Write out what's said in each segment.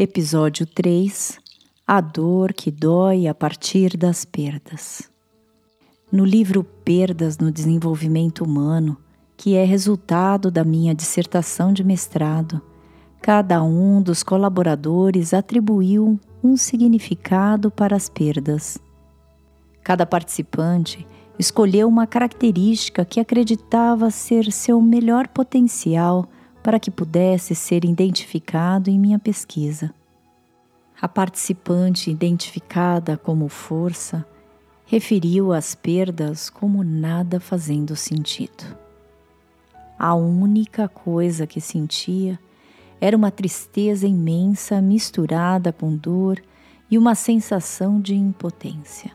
Episódio 3 A dor que dói a partir das perdas. No livro Perdas no Desenvolvimento Humano, que é resultado da minha dissertação de mestrado, cada um dos colaboradores atribuiu um significado para as perdas. Cada participante escolheu uma característica que acreditava ser seu melhor potencial para que pudesse ser identificado em minha pesquisa. A participante identificada como força referiu as perdas como nada fazendo sentido. A única coisa que sentia era uma tristeza imensa misturada com dor e uma sensação de impotência.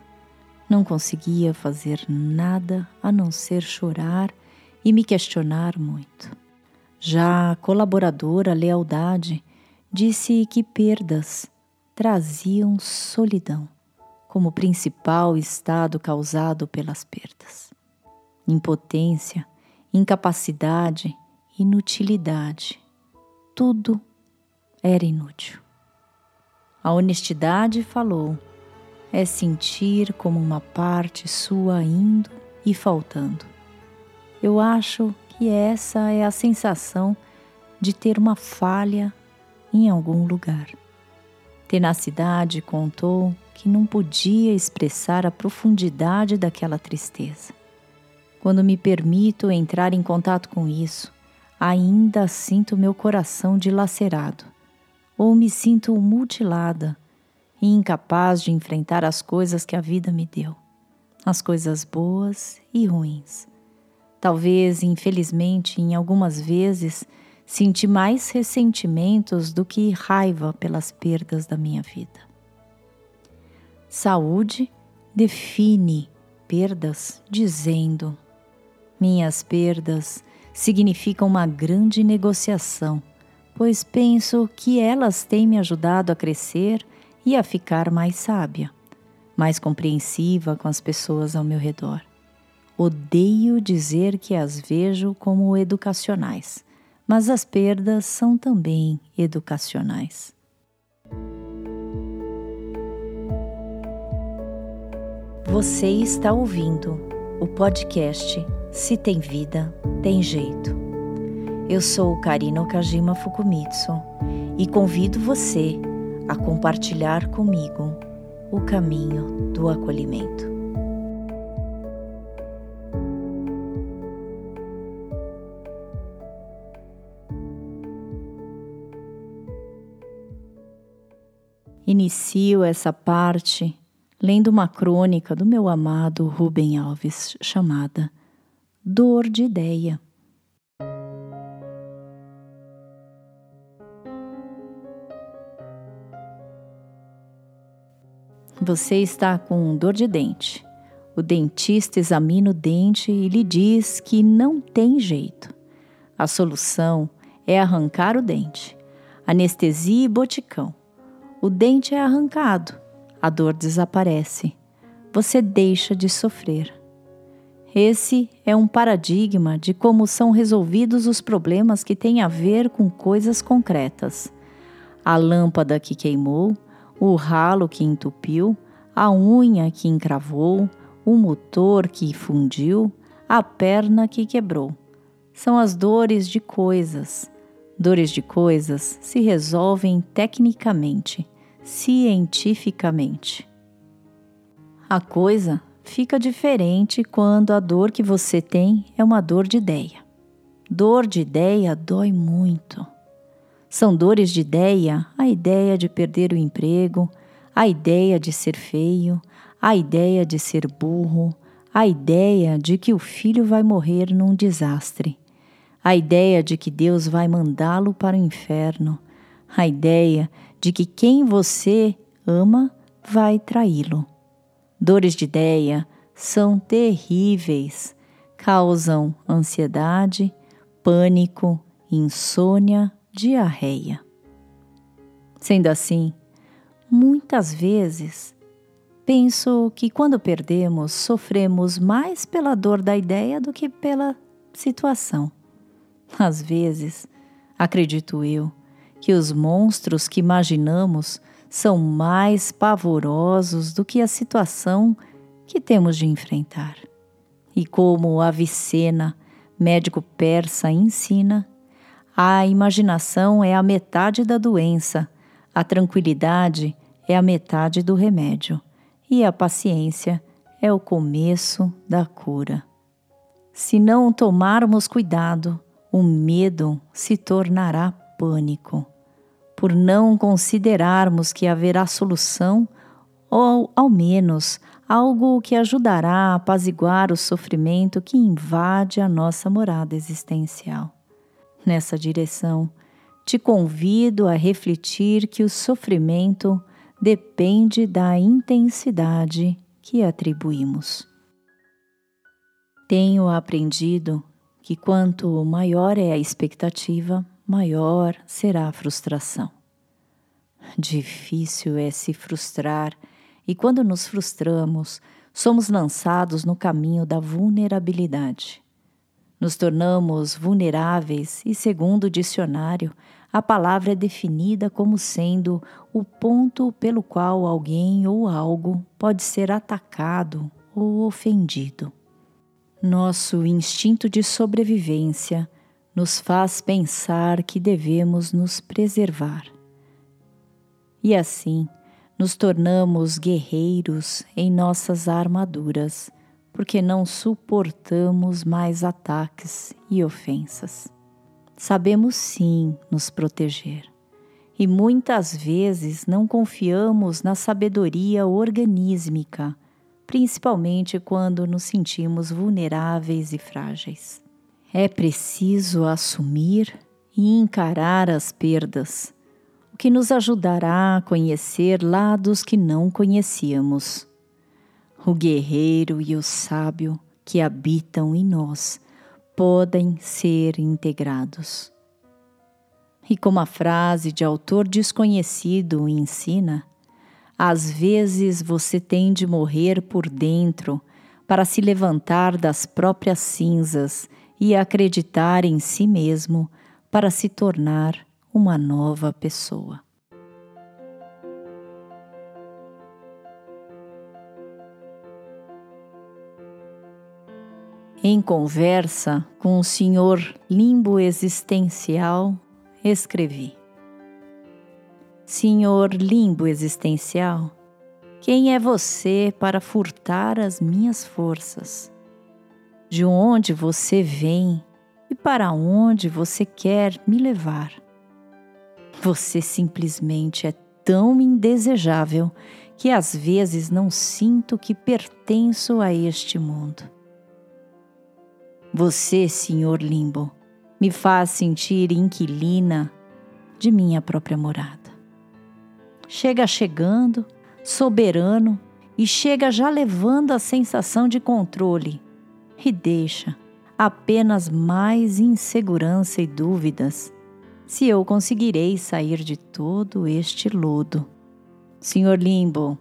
Não conseguia fazer nada a não ser chorar e me questionar muito. Já a colaboradora Lealdade disse que perdas traziam solidão como principal estado causado pelas perdas. Impotência, incapacidade, inutilidade, tudo era inútil. A honestidade falou: é sentir como uma parte sua indo e faltando. Eu acho que essa é a sensação de ter uma falha em algum lugar. Tenacidade contou que não podia expressar a profundidade daquela tristeza. Quando me permito entrar em contato com isso, ainda sinto meu coração dilacerado, ou me sinto mutilada e incapaz de enfrentar as coisas que a vida me deu, as coisas boas e ruins Talvez, infelizmente, em algumas vezes, senti mais ressentimentos do que raiva pelas perdas da minha vida. Saúde define perdas dizendo: Minhas perdas significam uma grande negociação, pois penso que elas têm me ajudado a crescer e a ficar mais sábia, mais compreensiva com as pessoas ao meu redor. Odeio dizer que as vejo como educacionais, mas as perdas são também educacionais. Você está ouvindo o podcast Se Tem Vida, Tem Jeito. Eu sou Karina Okajima Fukumitsu e convido você a compartilhar comigo o caminho do acolhimento. Inicio essa parte lendo uma crônica do meu amado Rubem Alves chamada Dor de Ideia. Você está com dor de dente. O dentista examina o dente e lhe diz que não tem jeito. A solução é arrancar o dente, anestesia e boticão o dente é arrancado, a dor desaparece, você deixa de sofrer. Esse é um paradigma de como são resolvidos os problemas que têm a ver com coisas concretas. A lâmpada que queimou, o ralo que entupiu, a unha que encravou, o motor que fundiu, a perna que quebrou. São as dores de coisas. Dores de coisas se resolvem tecnicamente cientificamente. A coisa fica diferente quando a dor que você tem é uma dor de ideia. Dor de ideia dói muito. São dores de ideia a ideia de perder o emprego, a ideia de ser feio, a ideia de ser burro, a ideia de que o filho vai morrer num desastre, a ideia de que Deus vai mandá-lo para o inferno, a ideia de que quem você ama vai traí-lo. Dores de ideia são terríveis, causam ansiedade, pânico, insônia, diarreia. Sendo assim, muitas vezes penso que quando perdemos, sofremos mais pela dor da ideia do que pela situação. Às vezes, acredito eu, que os monstros que imaginamos são mais pavorosos do que a situação que temos de enfrentar. E como Avicena, médico persa, ensina, a imaginação é a metade da doença, a tranquilidade é a metade do remédio e a paciência é o começo da cura. Se não tomarmos cuidado, o medo se tornará pânico, por não considerarmos que haverá solução ou, ao menos, algo que ajudará a apaziguar o sofrimento que invade a nossa morada existencial. Nessa direção, te convido a refletir que o sofrimento depende da intensidade que atribuímos. Tenho aprendido que quanto maior é a expectativa, maior será a frustração. Difícil é se frustrar, e quando nos frustramos, somos lançados no caminho da vulnerabilidade. Nos tornamos vulneráveis e, segundo o dicionário, a palavra é definida como sendo o ponto pelo qual alguém ou algo pode ser atacado ou ofendido. Nosso instinto de sobrevivência nos faz pensar que devemos nos preservar. E assim, nos tornamos guerreiros em nossas armaduras, porque não suportamos mais ataques e ofensas. Sabemos sim nos proteger, e muitas vezes não confiamos na sabedoria organísmica principalmente quando nos sentimos vulneráveis e frágeis. É preciso assumir e encarar as perdas, o que nos ajudará a conhecer lados que não conhecíamos. O guerreiro e o sábio que habitam em nós podem ser integrados. E como a frase de autor desconhecido ensina, às vezes você tem de morrer por dentro para se levantar das próprias cinzas e acreditar em si mesmo para se tornar uma nova pessoa. Em conversa com o senhor limbo existencial, escrevi. Senhor limbo existencial, quem é você para furtar as minhas forças? De onde você vem e para onde você quer me levar? Você simplesmente é tão indesejável que às vezes não sinto que pertenço a este mundo. Você, Senhor Limbo, me faz sentir inquilina de minha própria morada chega chegando, soberano e chega já levando a sensação de controle e deixa apenas mais insegurança e dúvidas se eu conseguirei sair de todo este lodo. Senhor Limbo,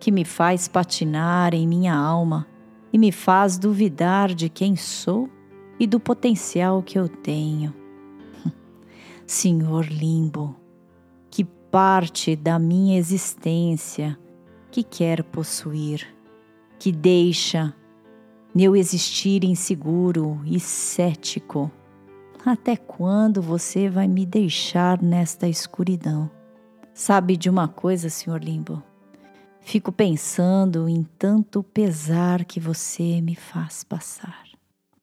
que me faz patinar em minha alma e me faz duvidar de quem sou e do potencial que eu tenho. Senhor Limbo, parte da minha existência que quer possuir, que deixa meu existir inseguro e cético. Até quando você vai me deixar nesta escuridão? Sabe de uma coisa, Senhor Limbo? Fico pensando em tanto pesar que você me faz passar.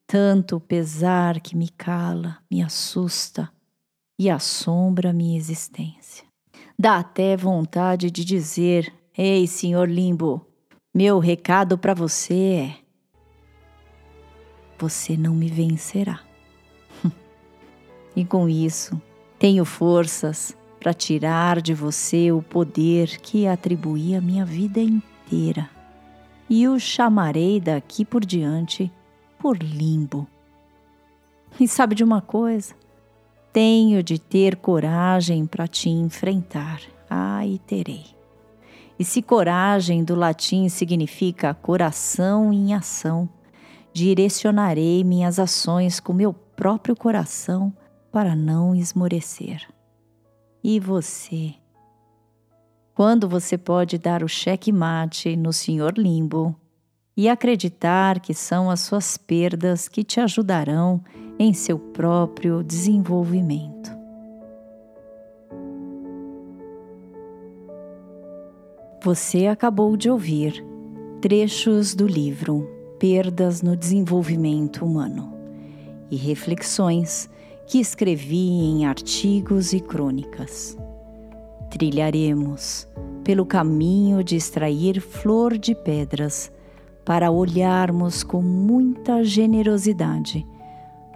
Tanto pesar que me cala, me assusta e assombra minha existência. Dá até vontade de dizer: Ei, senhor Limbo, meu recado para você é: Você não me vencerá. e com isso, tenho forças para tirar de você o poder que atribuí a minha vida inteira. E o chamarei daqui por diante por limbo. E sabe de uma coisa? Tenho de ter coragem para te enfrentar. Ah, e terei. E se coragem do latim significa coração em ação, direcionarei minhas ações com meu próprio coração para não esmorecer. e você. Quando você pode dar o cheque-mate no Senhor Limbo e acreditar que são as suas perdas que te ajudarão em seu próprio desenvolvimento. Você acabou de ouvir trechos do livro Perdas no Desenvolvimento Humano e reflexões que escrevi em artigos e crônicas. Trilharemos pelo caminho de extrair flor de pedras para olharmos com muita generosidade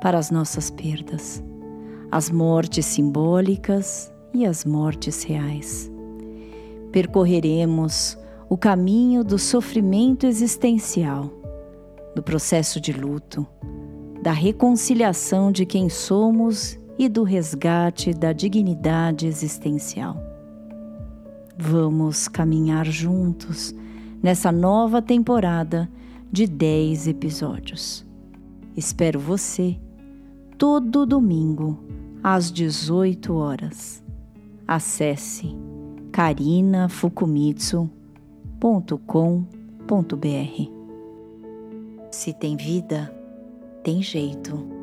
para as nossas perdas, as mortes simbólicas e as mortes reais. Percorreremos o caminho do sofrimento existencial, do processo de luto, da reconciliação de quem somos e do resgate da dignidade existencial. Vamos caminhar juntos nessa nova temporada de 10 episódios. Espero você todo domingo às 18 horas. Acesse karinafukumitsu.com.br. Se tem vida, tem jeito.